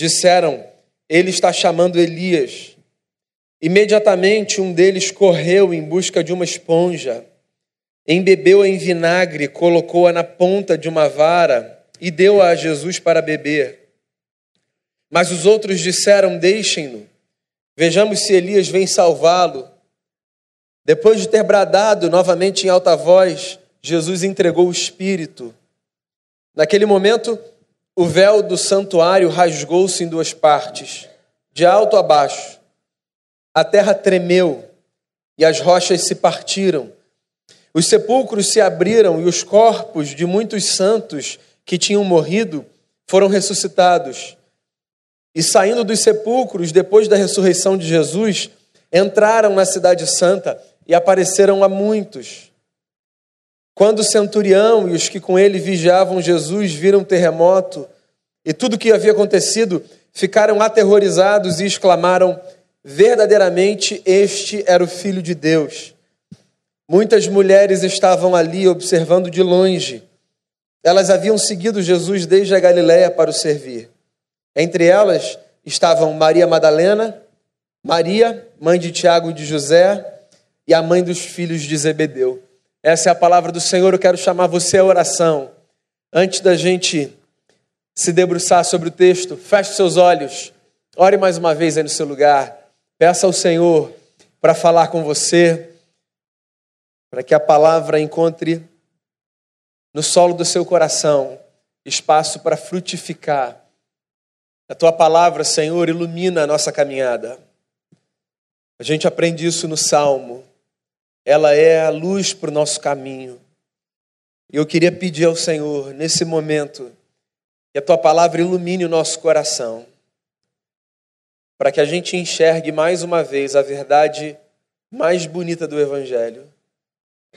disseram: Ele está chamando Elias. Imediatamente um deles correu em busca de uma esponja, embebeu-a em vinagre, colocou-a na ponta de uma vara e deu-a a Jesus para beber. Mas os outros disseram: Deixem-no, vejamos se Elias vem salvá-lo. Depois de ter bradado novamente em alta voz, Jesus entregou o Espírito. Naquele momento, o véu do santuário rasgou-se em duas partes, de alto a baixo. A terra tremeu e as rochas se partiram. Os sepulcros se abriram e os corpos de muitos santos que tinham morrido foram ressuscitados. E saindo dos sepulcros, depois da ressurreição de Jesus, entraram na Cidade Santa e apareceram a muitos. Quando o centurião e os que com ele vigiavam Jesus viram o terremoto e tudo o que havia acontecido, ficaram aterrorizados e exclamaram: Verdadeiramente este era o Filho de Deus. Muitas mulheres estavam ali observando de longe. Elas haviam seguido Jesus desde a Galiléia para o servir. Entre elas estavam Maria Madalena, Maria, mãe de Tiago e de José, e a mãe dos filhos de Zebedeu. Essa é a palavra do Senhor. Eu quero chamar você à oração. Antes da gente se debruçar sobre o texto, feche seus olhos, ore mais uma vez aí no seu lugar, peça ao Senhor para falar com você, para que a palavra encontre no solo do seu coração espaço para frutificar. A tua palavra, Senhor, ilumina a nossa caminhada. A gente aprende isso no Salmo. Ela é a luz para o nosso caminho. E eu queria pedir ao Senhor, nesse momento, que a tua palavra ilumine o nosso coração, para que a gente enxergue mais uma vez a verdade mais bonita do Evangelho,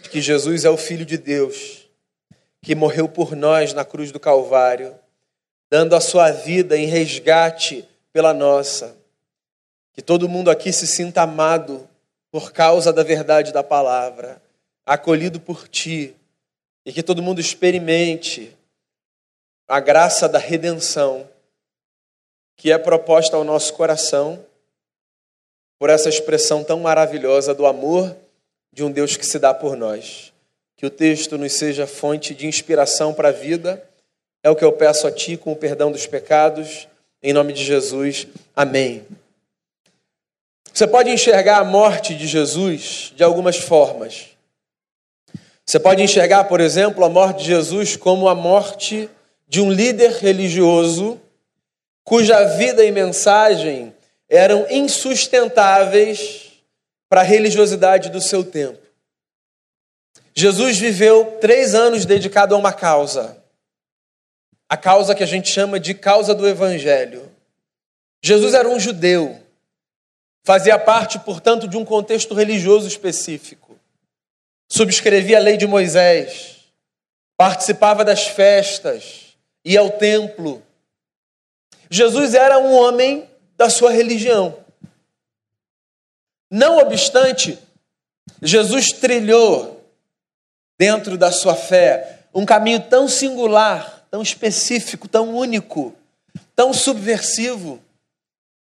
de que Jesus é o Filho de Deus, que morreu por nós na cruz do Calvário, dando a sua vida em resgate pela nossa. Que todo mundo aqui se sinta amado por causa da verdade da palavra, acolhido por ti, e que todo mundo experimente a graça da redenção que é proposta ao nosso coração por essa expressão tão maravilhosa do amor de um Deus que se dá por nós. Que o texto nos seja fonte de inspiração para a vida. É o que eu peço a Ti com o perdão dos pecados. Em nome de Jesus. Amém. Você pode enxergar a morte de Jesus de algumas formas. Você pode enxergar, por exemplo, a morte de Jesus como a morte de um líder religioso cuja vida e mensagem eram insustentáveis para a religiosidade do seu tempo. Jesus viveu três anos dedicado a uma causa, a causa que a gente chama de causa do Evangelho. Jesus era um judeu, fazia parte, portanto, de um contexto religioso específico, subscrevia a lei de Moisés, participava das festas, ia ao templo. Jesus era um homem da sua religião. Não obstante, Jesus trilhou dentro da sua fé um caminho tão singular, tão específico, tão único, tão subversivo,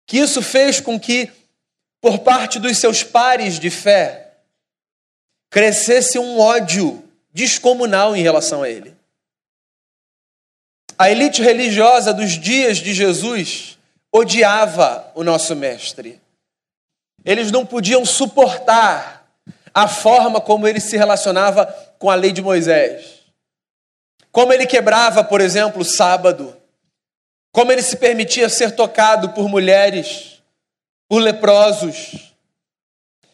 que isso fez com que, por parte dos seus pares de fé, crescesse um ódio descomunal em relação a ele. A elite religiosa dos dias de Jesus odiava o nosso mestre. Eles não podiam suportar a forma como ele se relacionava com a lei de Moisés. Como ele quebrava, por exemplo, o sábado. Como ele se permitia ser tocado por mulheres, por leprosos.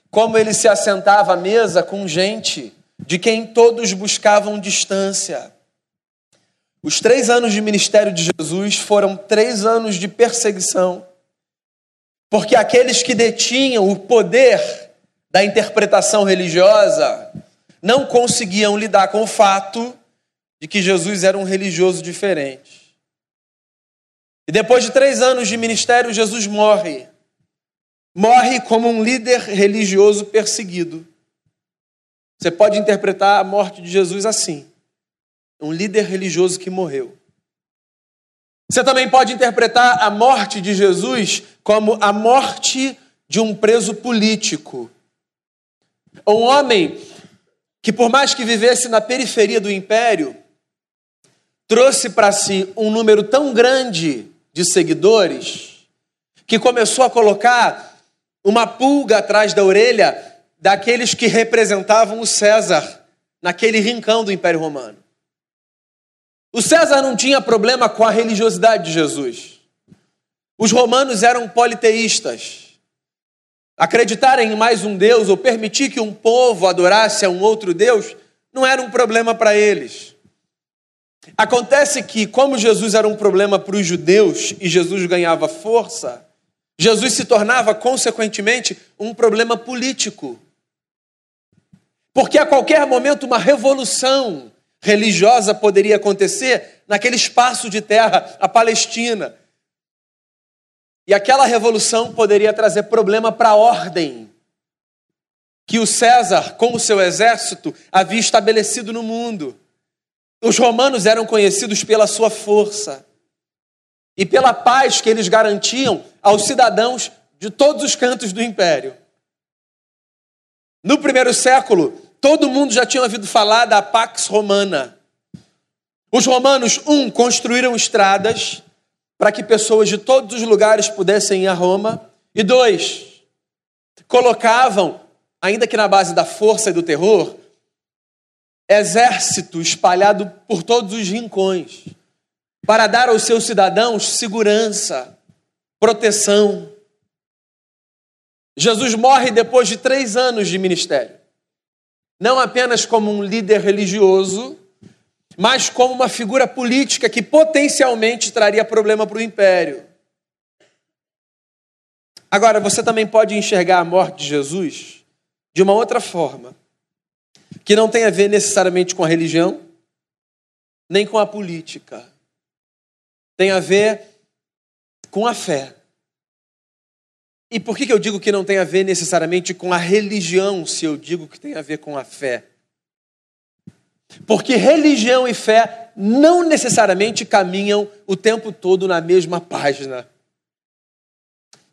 Como ele se assentava à mesa com gente de quem todos buscavam distância. Os três anos de ministério de Jesus foram três anos de perseguição, porque aqueles que detinham o poder da interpretação religiosa não conseguiam lidar com o fato de que Jesus era um religioso diferente. E depois de três anos de ministério, Jesus morre. Morre como um líder religioso perseguido. Você pode interpretar a morte de Jesus assim um líder religioso que morreu. Você também pode interpretar a morte de Jesus como a morte de um preso político. Um homem que, por mais que vivesse na periferia do império, trouxe para si um número tão grande de seguidores que começou a colocar uma pulga atrás da orelha daqueles que representavam o César naquele rincão do Império Romano. O César não tinha problema com a religiosidade de Jesus. Os romanos eram politeístas. Acreditar em mais um Deus ou permitir que um povo adorasse a um outro Deus não era um problema para eles. Acontece que, como Jesus era um problema para os judeus e Jesus ganhava força, Jesus se tornava, consequentemente, um problema político. Porque a qualquer momento uma revolução religiosa poderia acontecer naquele espaço de terra, a Palestina. E aquela revolução poderia trazer problema para a ordem que o César, com o seu exército, havia estabelecido no mundo. Os romanos eram conhecidos pela sua força e pela paz que eles garantiam aos cidadãos de todos os cantos do império. No primeiro século, todo mundo já tinha ouvido falar da Pax Romana. Os romanos, um, construíram estradas para que pessoas de todos os lugares pudessem ir a Roma, e dois, colocavam, ainda que na base da força e do terror, exército espalhado por todos os rincões, para dar aos seus cidadãos segurança, proteção. Jesus morre depois de três anos de ministério, não apenas como um líder religioso, mas como uma figura política que potencialmente traria problema para o império. Agora, você também pode enxergar a morte de Jesus de uma outra forma que não tem a ver necessariamente com a religião, nem com a política. Tem a ver com a fé. E por que, que eu digo que não tem a ver necessariamente com a religião, se eu digo que tem a ver com a fé? Porque religião e fé não necessariamente caminham o tempo todo na mesma página.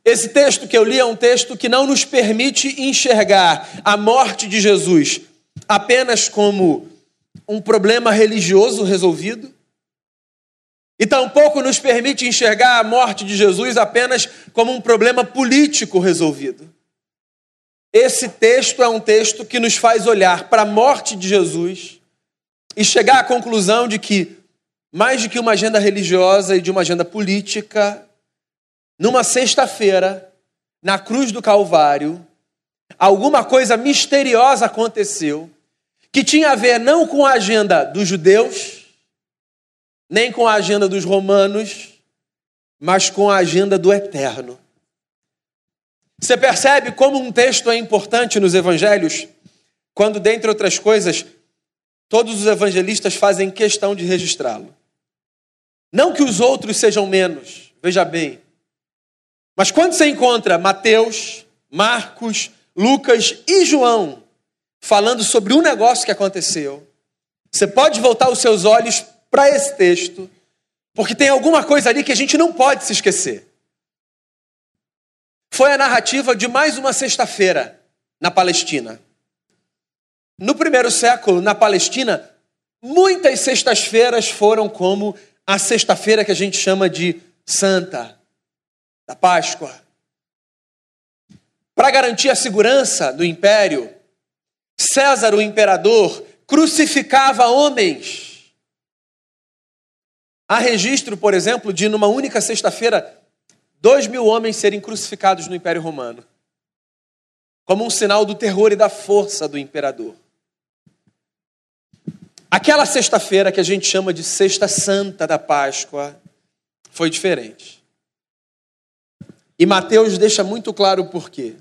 Esse texto que eu li é um texto que não nos permite enxergar a morte de Jesus apenas como um problema religioso resolvido, e tampouco nos permite enxergar a morte de Jesus apenas como um problema político resolvido. Esse texto é um texto que nos faz olhar para a morte de Jesus e chegar à conclusão de que, mais do que uma agenda religiosa e de uma agenda política, numa sexta-feira, na cruz do Calvário, alguma coisa misteriosa aconteceu que tinha a ver não com a agenda dos judeus, nem com a agenda dos romanos, mas com a agenda do eterno. Você percebe como um texto é importante nos evangelhos, quando, dentre outras coisas, todos os evangelistas fazem questão de registrá-lo. Não que os outros sejam menos, veja bem. Mas quando você encontra Mateus, Marcos, Lucas e João falando sobre um negócio que aconteceu, você pode voltar os seus olhos para esse texto, porque tem alguma coisa ali que a gente não pode se esquecer. Foi a narrativa de mais uma sexta-feira na Palestina. No primeiro século, na Palestina, muitas sextas-feiras foram como a sexta-feira que a gente chama de Santa, da Páscoa. Para garantir a segurança do império, César, o imperador, crucificava homens. Há registro, por exemplo, de numa única sexta-feira, dois mil homens serem crucificados no Império Romano, como um sinal do terror e da força do imperador. Aquela sexta-feira que a gente chama de Sexta Santa da Páscoa foi diferente. E Mateus deixa muito claro o porquê.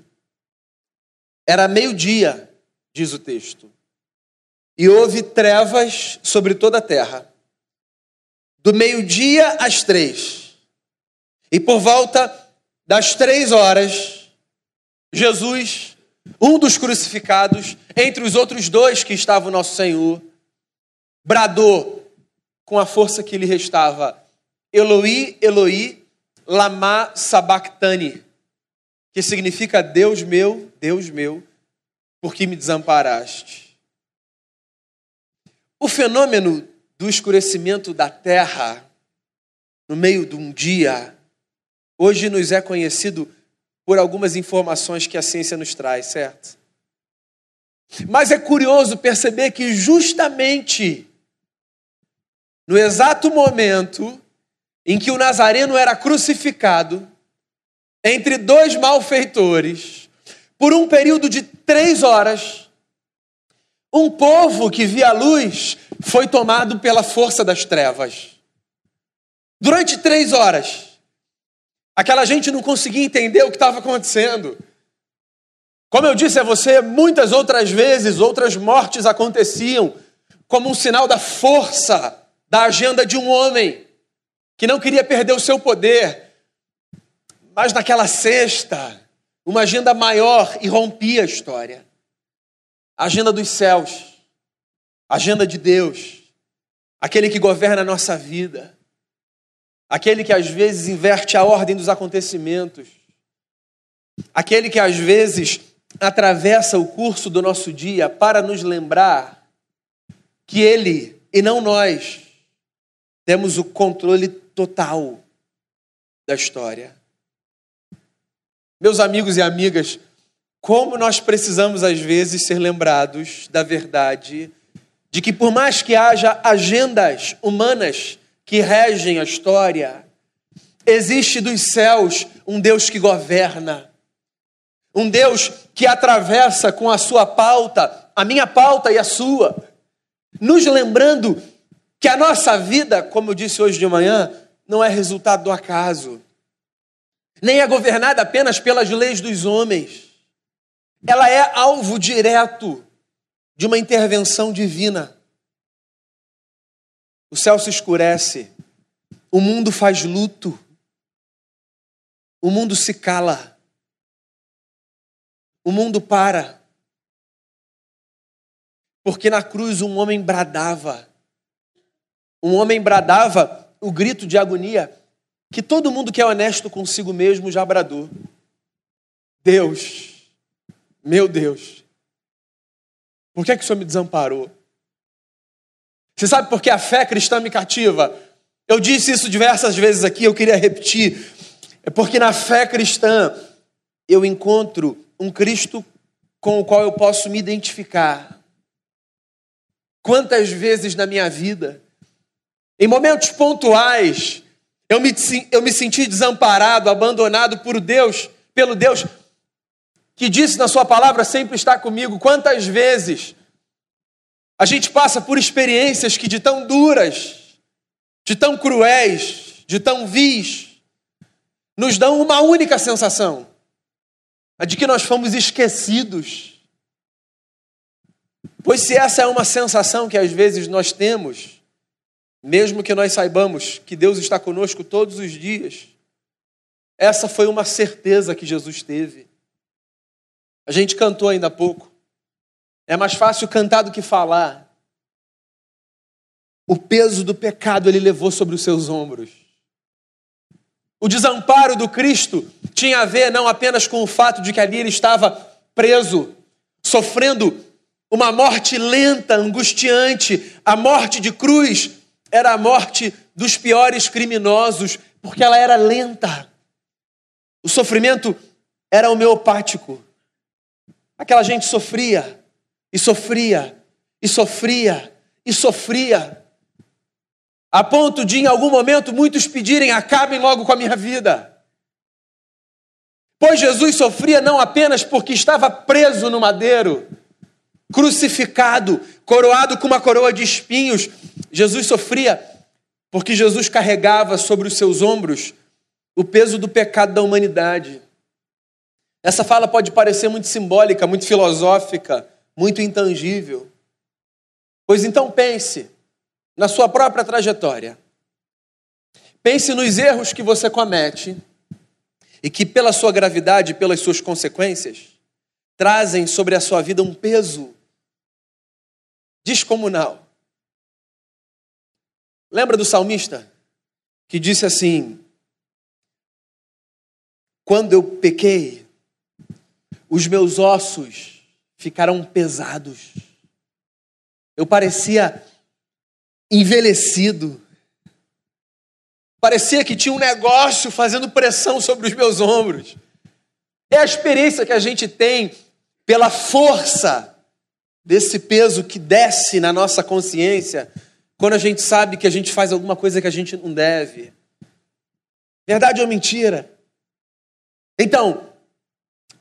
Era meio-dia diz o texto. E houve trevas sobre toda a terra, do meio-dia às três. E por volta das três horas, Jesus, um dos crucificados, entre os outros dois que estava o nosso Senhor, bradou com a força que lhe restava: Eloi, Eloi, lama sabachthani, que significa Deus meu, Deus meu, por que me desamparaste? O fenômeno do escurecimento da terra no meio de um dia, hoje nos é conhecido por algumas informações que a ciência nos traz, certo? Mas é curioso perceber que justamente no exato momento em que o Nazareno era crucificado, entre dois malfeitores, por um período de três horas, um povo que via a luz foi tomado pela força das trevas. Durante três horas, aquela gente não conseguia entender o que estava acontecendo. Como eu disse a você, muitas outras vezes, outras mortes aconteciam como um sinal da força da agenda de um homem que não queria perder o seu poder. Mas naquela sexta, uma agenda maior irrompia a história. Agenda dos céus, agenda de Deus, aquele que governa a nossa vida, aquele que às vezes inverte a ordem dos acontecimentos, aquele que às vezes atravessa o curso do nosso dia para nos lembrar que Ele e não nós temos o controle total da história. Meus amigos e amigas, como nós precisamos às vezes ser lembrados da verdade de que, por mais que haja agendas humanas que regem a história, existe dos céus um Deus que governa um Deus que atravessa com a sua pauta, a minha pauta e a sua, nos lembrando que a nossa vida, como eu disse hoje de manhã, não é resultado do acaso, nem é governada apenas pelas leis dos homens. Ela é alvo direto de uma intervenção divina. O céu se escurece, o mundo faz luto, o mundo se cala o mundo para. Porque na cruz um homem bradava. Um homem bradava o grito de agonia que todo mundo que é honesto consigo mesmo já bradou. Deus, meu Deus, por que, é que o Senhor me desamparou? Você sabe por que a fé cristã me cativa? Eu disse isso diversas vezes aqui, eu queria repetir. É porque na fé cristã eu encontro um Cristo com o qual eu posso me identificar. Quantas vezes na minha vida, em momentos pontuais, eu me, eu me senti desamparado, abandonado por Deus, pelo Deus que disse na Sua palavra sempre está comigo. Quantas vezes a gente passa por experiências que de tão duras, de tão cruéis, de tão vis, nos dão uma única sensação: a de que nós fomos esquecidos. Pois se essa é uma sensação que às vezes nós temos, mesmo que nós saibamos que Deus está conosco todos os dias, essa foi uma certeza que Jesus teve. A gente cantou ainda há pouco. É mais fácil cantar do que falar. O peso do pecado ele levou sobre os seus ombros. O desamparo do Cristo tinha a ver não apenas com o fato de que ali ele estava preso, sofrendo uma morte lenta, angustiante. A morte de cruz era a morte dos piores criminosos, porque ela era lenta. O sofrimento era homeopático. Aquela gente sofria, e sofria, e sofria, e sofria a ponto de em algum momento muitos pedirem: acabem logo com a minha vida. Pois Jesus sofria não apenas porque estava preso no madeiro, crucificado, coroado com uma coroa de espinhos, Jesus sofria porque Jesus carregava sobre os seus ombros o peso do pecado da humanidade. Essa fala pode parecer muito simbólica, muito filosófica, muito intangível. Pois então pense, na sua própria trajetória. Pense nos erros que você comete e que, pela sua gravidade e pelas suas consequências, trazem sobre a sua vida um peso descomunal. Lembra do salmista? que disse assim: Quando eu pequei, os meus ossos ficaram pesados. Eu parecia envelhecido. Parecia que tinha um negócio fazendo pressão sobre os meus ombros. É a experiência que a gente tem pela força desse peso que desce na nossa consciência quando a gente sabe que a gente faz alguma coisa que a gente não deve. Verdade ou mentira? Então,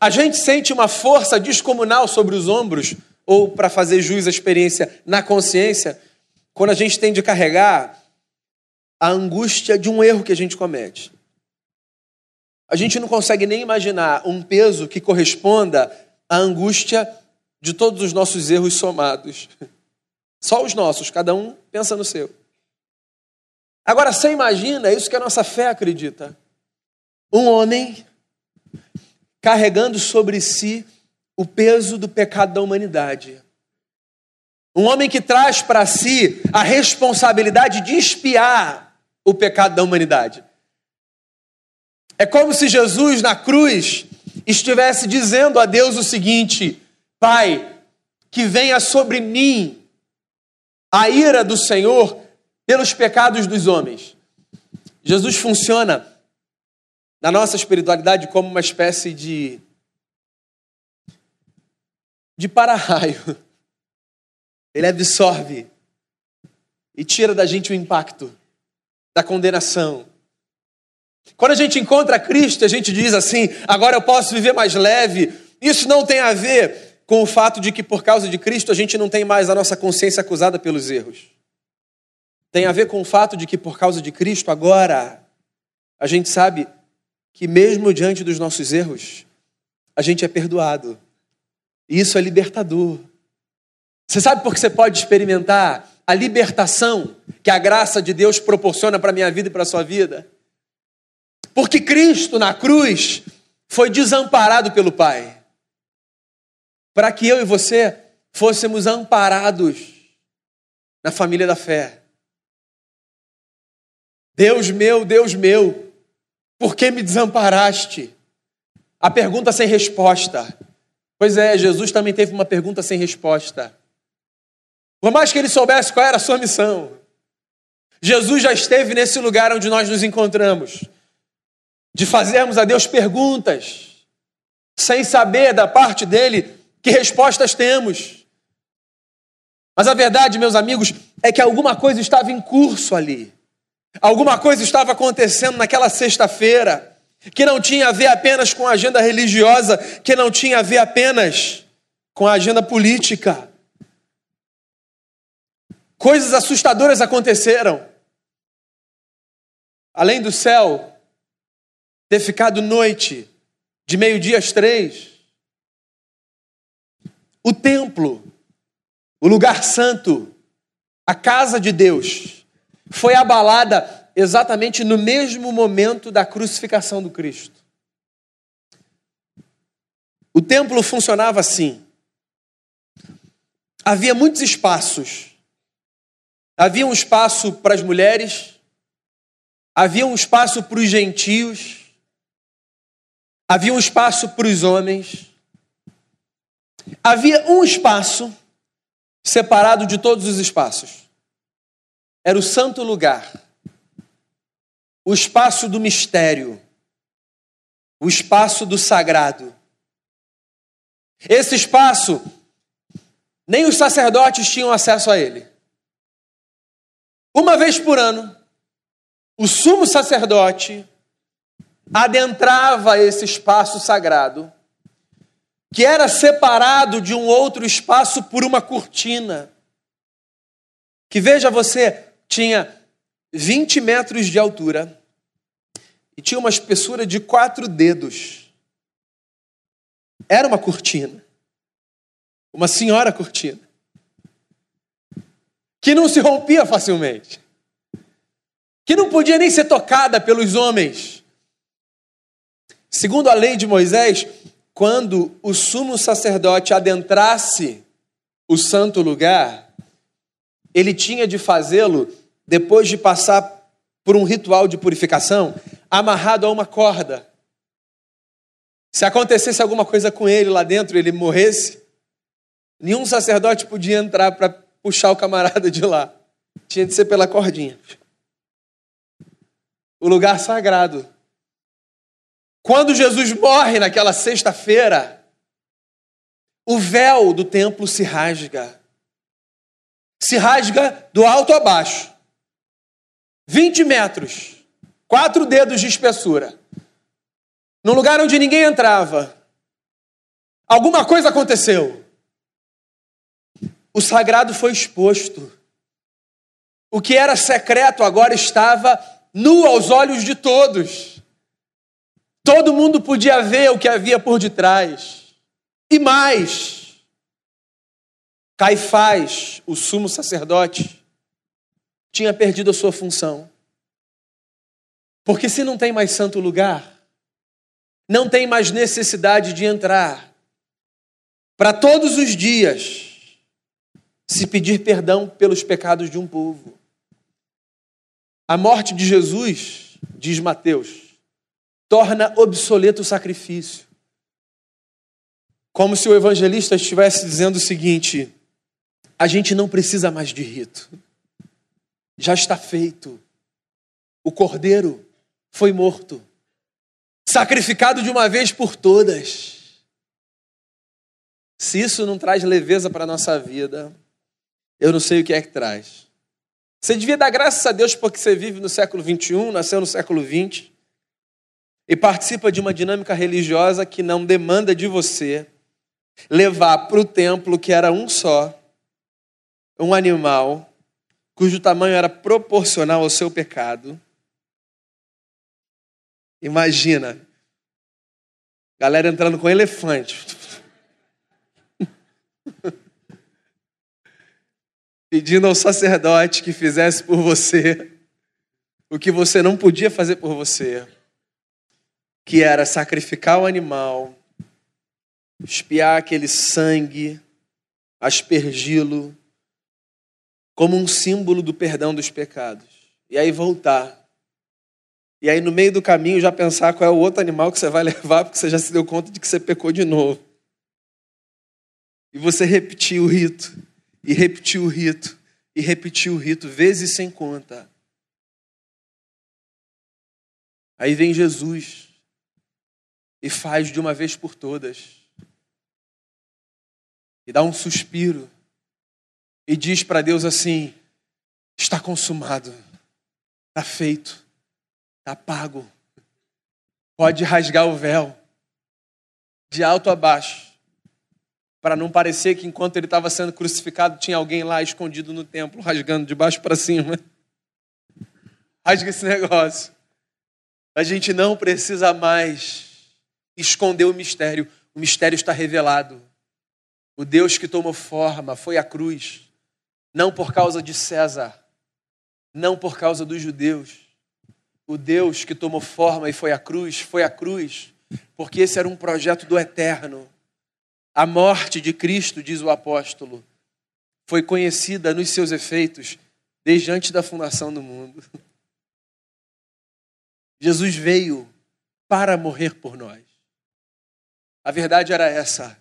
a gente sente uma força descomunal sobre os ombros, ou para fazer jus à experiência na consciência, quando a gente tem de carregar a angústia de um erro que a gente comete. A gente não consegue nem imaginar um peso que corresponda à angústia de todos os nossos erros somados. Só os nossos, cada um pensa no seu. Agora, você imagina, é isso que a nossa fé acredita. Um homem carregando sobre si o peso do pecado da humanidade. Um homem que traz para si a responsabilidade de espiar o pecado da humanidade. É como se Jesus na cruz estivesse dizendo a Deus o seguinte: Pai, que venha sobre mim a ira do Senhor pelos pecados dos homens. Jesus funciona na nossa espiritualidade como uma espécie de de para-raio. Ele absorve e tira da gente o impacto da condenação. Quando a gente encontra Cristo, a gente diz assim: agora eu posso viver mais leve. Isso não tem a ver com o fato de que por causa de Cristo a gente não tem mais a nossa consciência acusada pelos erros. Tem a ver com o fato de que por causa de Cristo agora a gente sabe que mesmo diante dos nossos erros, a gente é perdoado. E isso é libertador. Você sabe por que você pode experimentar a libertação que a graça de Deus proporciona para a minha vida e para a sua vida? Porque Cristo na cruz foi desamparado pelo Pai, para que eu e você fôssemos amparados na família da fé. Deus meu, Deus meu, por que me desamparaste? A pergunta sem resposta. Pois é, Jesus também teve uma pergunta sem resposta. Por mais que ele soubesse qual era a sua missão, Jesus já esteve nesse lugar onde nós nos encontramos, de fazermos a Deus perguntas, sem saber da parte dele que respostas temos. Mas a verdade, meus amigos, é que alguma coisa estava em curso ali. Alguma coisa estava acontecendo naquela sexta-feira que não tinha a ver apenas com a agenda religiosa, que não tinha a ver apenas com a agenda política. Coisas assustadoras aconteceram. Além do céu ter ficado noite, de meio-dia às três, o templo, o lugar santo, a casa de Deus, foi abalada exatamente no mesmo momento da crucificação do Cristo. O templo funcionava assim. Havia muitos espaços. Havia um espaço para as mulheres, havia um espaço para os gentios, havia um espaço para os homens, havia um espaço separado de todos os espaços era o santo lugar, o espaço do mistério, o espaço do sagrado. Esse espaço, nem os sacerdotes tinham acesso a ele. Uma vez por ano, o sumo sacerdote adentrava esse espaço sagrado, que era separado de um outro espaço por uma cortina. Que veja você, tinha 20 metros de altura e tinha uma espessura de quatro dedos. Era uma cortina. Uma senhora cortina. Que não se rompia facilmente. Que não podia nem ser tocada pelos homens. Segundo a lei de Moisés, quando o sumo sacerdote adentrasse o santo lugar, ele tinha de fazê-lo depois de passar por um ritual de purificação, amarrado a uma corda. Se acontecesse alguma coisa com ele lá dentro, ele morresse, nenhum sacerdote podia entrar para puxar o camarada de lá. Tinha de ser pela cordinha. O lugar sagrado. Quando Jesus morre naquela sexta-feira, o véu do templo se rasga. Se rasga do alto a baixo. 20 metros, quatro dedos de espessura. Num lugar onde ninguém entrava. Alguma coisa aconteceu. O sagrado foi exposto. O que era secreto agora estava nu aos olhos de todos. Todo mundo podia ver o que havia por detrás. E mais, Caifás, o sumo sacerdote, tinha perdido a sua função. Porque se não tem mais santo lugar, não tem mais necessidade de entrar para todos os dias se pedir perdão pelos pecados de um povo. A morte de Jesus, diz Mateus, torna obsoleto o sacrifício. Como se o evangelista estivesse dizendo o seguinte: a gente não precisa mais de rito, já está feito. O cordeiro foi morto sacrificado de uma vez por todas. Se isso não traz leveza para a nossa vida, eu não sei o que é que traz. Você devia dar graças a Deus porque você vive no século 21, nasceu no século 20 e participa de uma dinâmica religiosa que não demanda de você levar para o templo que era um só, um animal cujo tamanho era proporcional ao seu pecado Imagina. Galera entrando com elefante. Pedindo ao sacerdote que fizesse por você o que você não podia fazer por você, que era sacrificar o animal, espiar aquele sangue, aspergi-lo, como um símbolo do perdão dos pecados, e aí voltar e aí, no meio do caminho, já pensar qual é o outro animal que você vai levar, porque você já se deu conta de que você pecou de novo. E você repetir o rito, e repetir o rito, e repetir o rito, vezes sem conta. Aí vem Jesus e faz de uma vez por todas. E dá um suspiro e diz para Deus assim: está consumado, está feito. Está pago. Pode rasgar o véu de alto a baixo, para não parecer que enquanto ele estava sendo crucificado tinha alguém lá escondido no templo, rasgando de baixo para cima. Rasga esse negócio. A gente não precisa mais esconder o mistério. O mistério está revelado. O Deus que tomou forma foi a cruz, não por causa de César, não por causa dos judeus, o Deus que tomou forma e foi a cruz, foi a cruz, porque esse era um projeto do eterno. A morte de Cristo, diz o apóstolo, foi conhecida nos seus efeitos desde antes da fundação do mundo. Jesus veio para morrer por nós. A verdade era essa.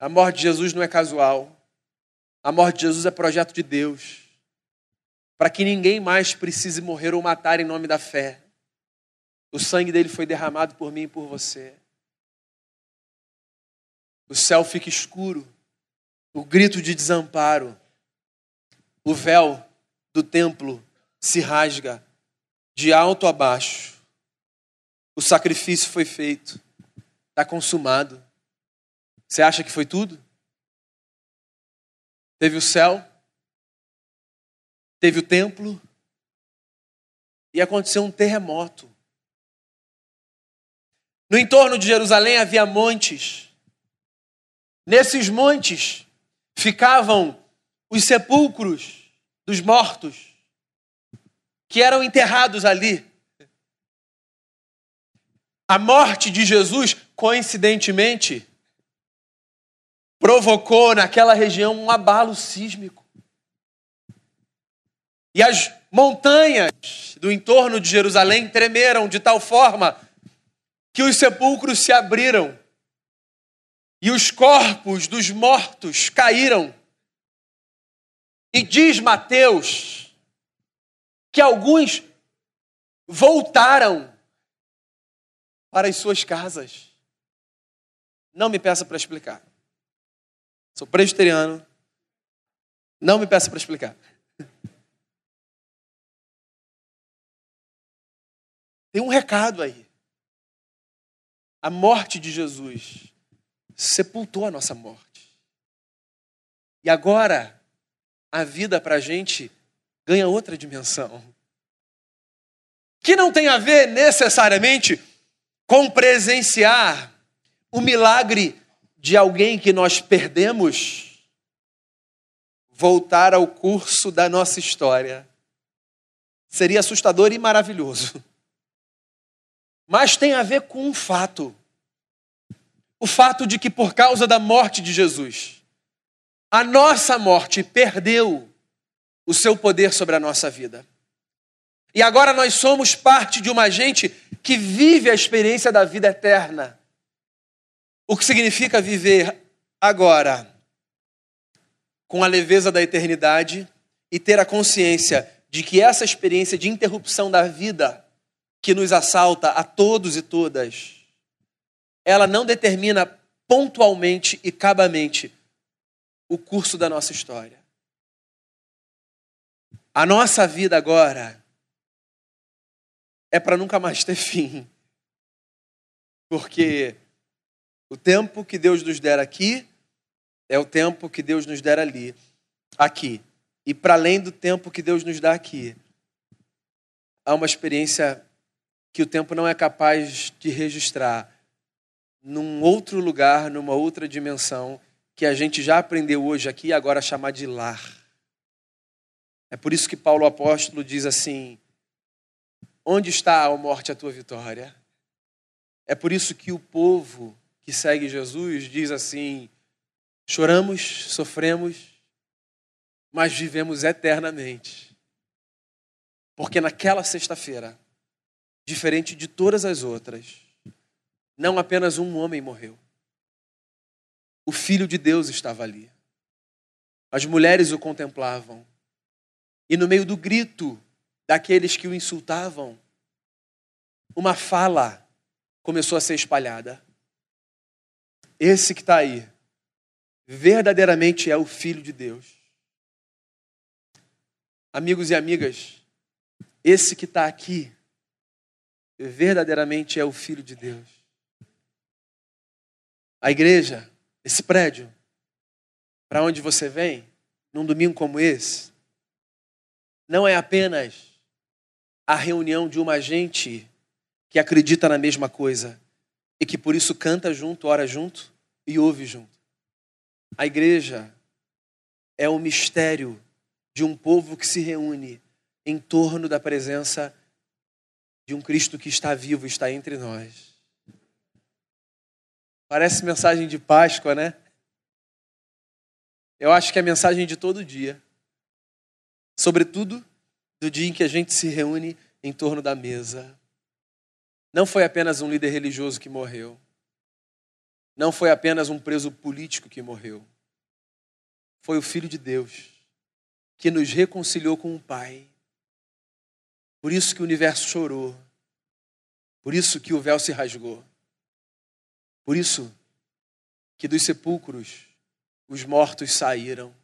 A morte de Jesus não é casual. A morte de Jesus é projeto de Deus para que ninguém mais precise morrer ou matar em nome da fé. O sangue dele foi derramado por mim e por você. O céu fica escuro, o grito de desamparo, o véu do templo se rasga de alto a baixo. O sacrifício foi feito, está consumado. Você acha que foi tudo? Teve o céu, teve o templo e aconteceu um terremoto. No entorno de Jerusalém havia montes. Nesses montes ficavam os sepulcros dos mortos que eram enterrados ali. A morte de Jesus, coincidentemente, provocou naquela região um abalo sísmico. E as montanhas do entorno de Jerusalém tremeram de tal forma que os sepulcros se abriram e os corpos dos mortos caíram. E diz Mateus que alguns voltaram para as suas casas. Não me peça para explicar. Sou presbiteriano. Não me peça para explicar. Tem um recado aí. A morte de Jesus sepultou a nossa morte. E agora, a vida para a gente ganha outra dimensão. Que não tem a ver necessariamente com presenciar o milagre de alguém que nós perdemos voltar ao curso da nossa história. Seria assustador e maravilhoso. Mas tem a ver com um fato. O fato de que, por causa da morte de Jesus, a nossa morte perdeu o seu poder sobre a nossa vida. E agora nós somos parte de uma gente que vive a experiência da vida eterna. O que significa viver agora com a leveza da eternidade e ter a consciência de que essa experiência de interrupção da vida que nos assalta a todos e todas, ela não determina pontualmente e cabamente o curso da nossa história. A nossa vida agora é para nunca mais ter fim. Porque o tempo que Deus nos der aqui é o tempo que Deus nos der ali, aqui. E para além do tempo que Deus nos dá aqui, há uma experiência que o tempo não é capaz de registrar num outro lugar, numa outra dimensão, que a gente já aprendeu hoje aqui e agora chamar de lar. É por isso que Paulo apóstolo diz assim: Onde está, a morte, a tua vitória? É por isso que o povo que segue Jesus diz assim: choramos, sofremos, mas vivemos eternamente. Porque naquela sexta-feira, diferente de todas as outras, não apenas um homem morreu. O Filho de Deus estava ali. As mulheres o contemplavam. E no meio do grito daqueles que o insultavam, uma fala começou a ser espalhada. Esse que está aí, verdadeiramente é o Filho de Deus. Amigos e amigas, esse que está aqui, verdadeiramente é o Filho de Deus. A igreja, esse prédio, para onde você vem, num domingo como esse, não é apenas a reunião de uma gente que acredita na mesma coisa e que por isso canta junto, ora junto e ouve junto. A igreja é o mistério de um povo que se reúne em torno da presença de um Cristo que está vivo, está entre nós. Parece mensagem de Páscoa, né? Eu acho que é mensagem de todo dia. Sobretudo do dia em que a gente se reúne em torno da mesa. Não foi apenas um líder religioso que morreu. Não foi apenas um preso político que morreu. Foi o Filho de Deus que nos reconciliou com o Pai. Por isso que o universo chorou. Por isso que o véu se rasgou. Por isso que dos sepulcros os mortos saíram.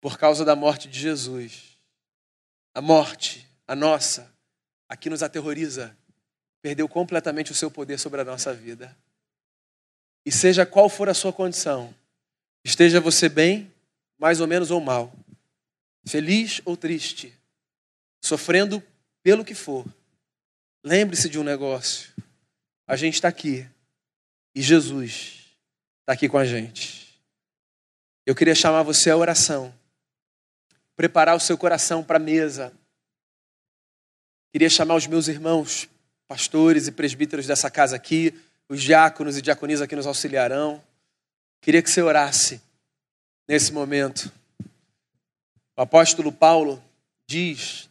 Por causa da morte de Jesus a morte, a nossa, a que nos aterroriza, perdeu completamente o seu poder sobre a nossa vida. E seja qual for a sua condição, esteja você bem, mais ou menos ou mal, feliz ou triste, sofrendo pelo que for, lembre-se de um negócio: a gente está aqui e Jesus está aqui com a gente. Eu queria chamar você à oração preparar o seu coração para a mesa. Queria chamar os meus irmãos, pastores e presbíteros dessa casa aqui, os diáconos e diaconisas que nos auxiliarão. Queria que você orasse nesse momento. O apóstolo Paulo diz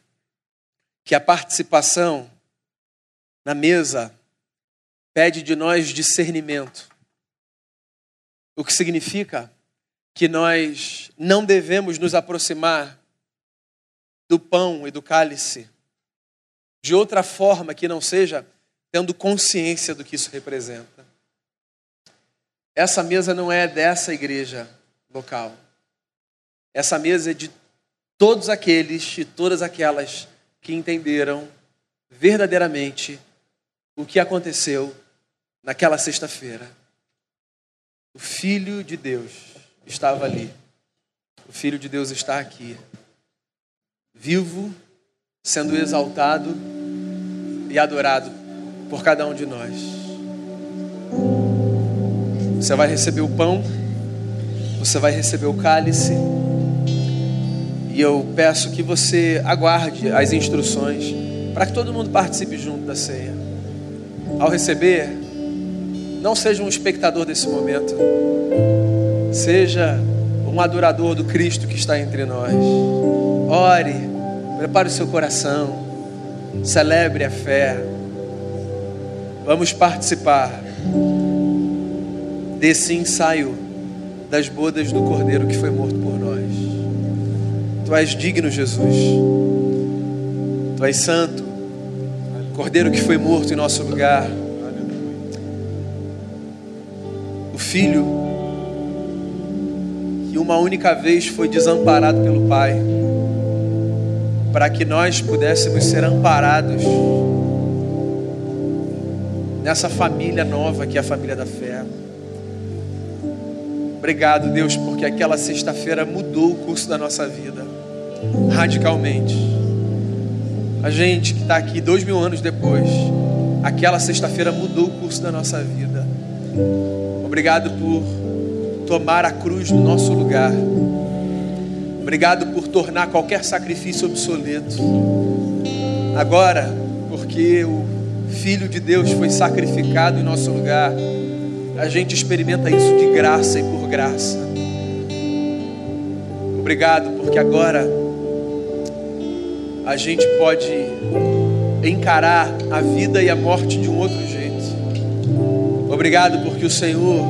que a participação na mesa pede de nós discernimento. O que significa que nós não devemos nos aproximar do pão e do cálice de outra forma que não seja tendo consciência do que isso representa. Essa mesa não é dessa igreja local. Essa mesa é de todos aqueles e todas aquelas que entenderam verdadeiramente o que aconteceu naquela sexta-feira. O Filho de Deus estava ali. O Filho de Deus está aqui, vivo, sendo exaltado e adorado por cada um de nós. Você vai receber o pão, você vai receber o cálice, e eu peço que você aguarde as instruções para que todo mundo participe junto da ceia. Ao receber, não seja um espectador desse momento, seja um adorador do Cristo que está entre nós. Ore, prepare o seu coração, celebre a fé. Vamos participar desse ensaio das bodas do Cordeiro que foi morto por nós. Tu és digno, Jesus. Tu és santo. Cordeiro que foi morto em nosso lugar. O filho que uma única vez foi desamparado pelo Pai, para que nós pudéssemos ser amparados nessa família nova que é a família da fé. Obrigado, Deus, porque aquela sexta-feira mudou o curso da nossa vida radicalmente. A gente que está aqui dois mil anos depois, aquela sexta-feira mudou o curso da nossa vida. Obrigado por tomar a cruz no nosso lugar. Obrigado por tornar qualquer sacrifício obsoleto. Agora, porque o Filho de Deus foi sacrificado em nosso lugar, a gente experimenta isso de graça e por graça. Obrigado, porque agora a gente pode encarar a vida e a morte de um outro jeito. Obrigado porque o Senhor,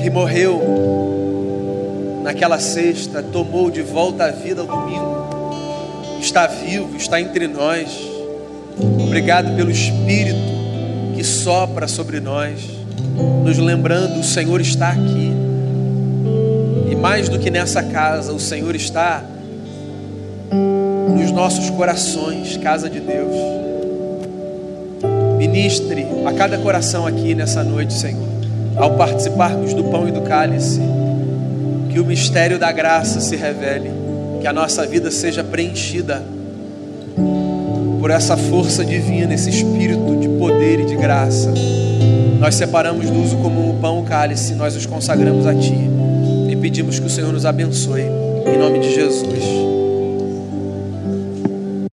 que morreu naquela sexta, tomou de volta a vida ao domingo, está vivo, está entre nós. Obrigado pelo Espírito que sopra sobre nós, nos lembrando: o Senhor está aqui. E mais do que nessa casa, o Senhor está nos nossos corações, casa de Deus. Ministre a cada coração aqui nessa noite, Senhor, ao participarmos do pão e do cálice, que o mistério da graça se revele, que a nossa vida seja preenchida por essa força divina, esse espírito de poder e de graça. Nós separamos do uso comum o pão o cálice, nós os consagramos a Ti e pedimos que o Senhor nos abençoe, em nome de Jesus.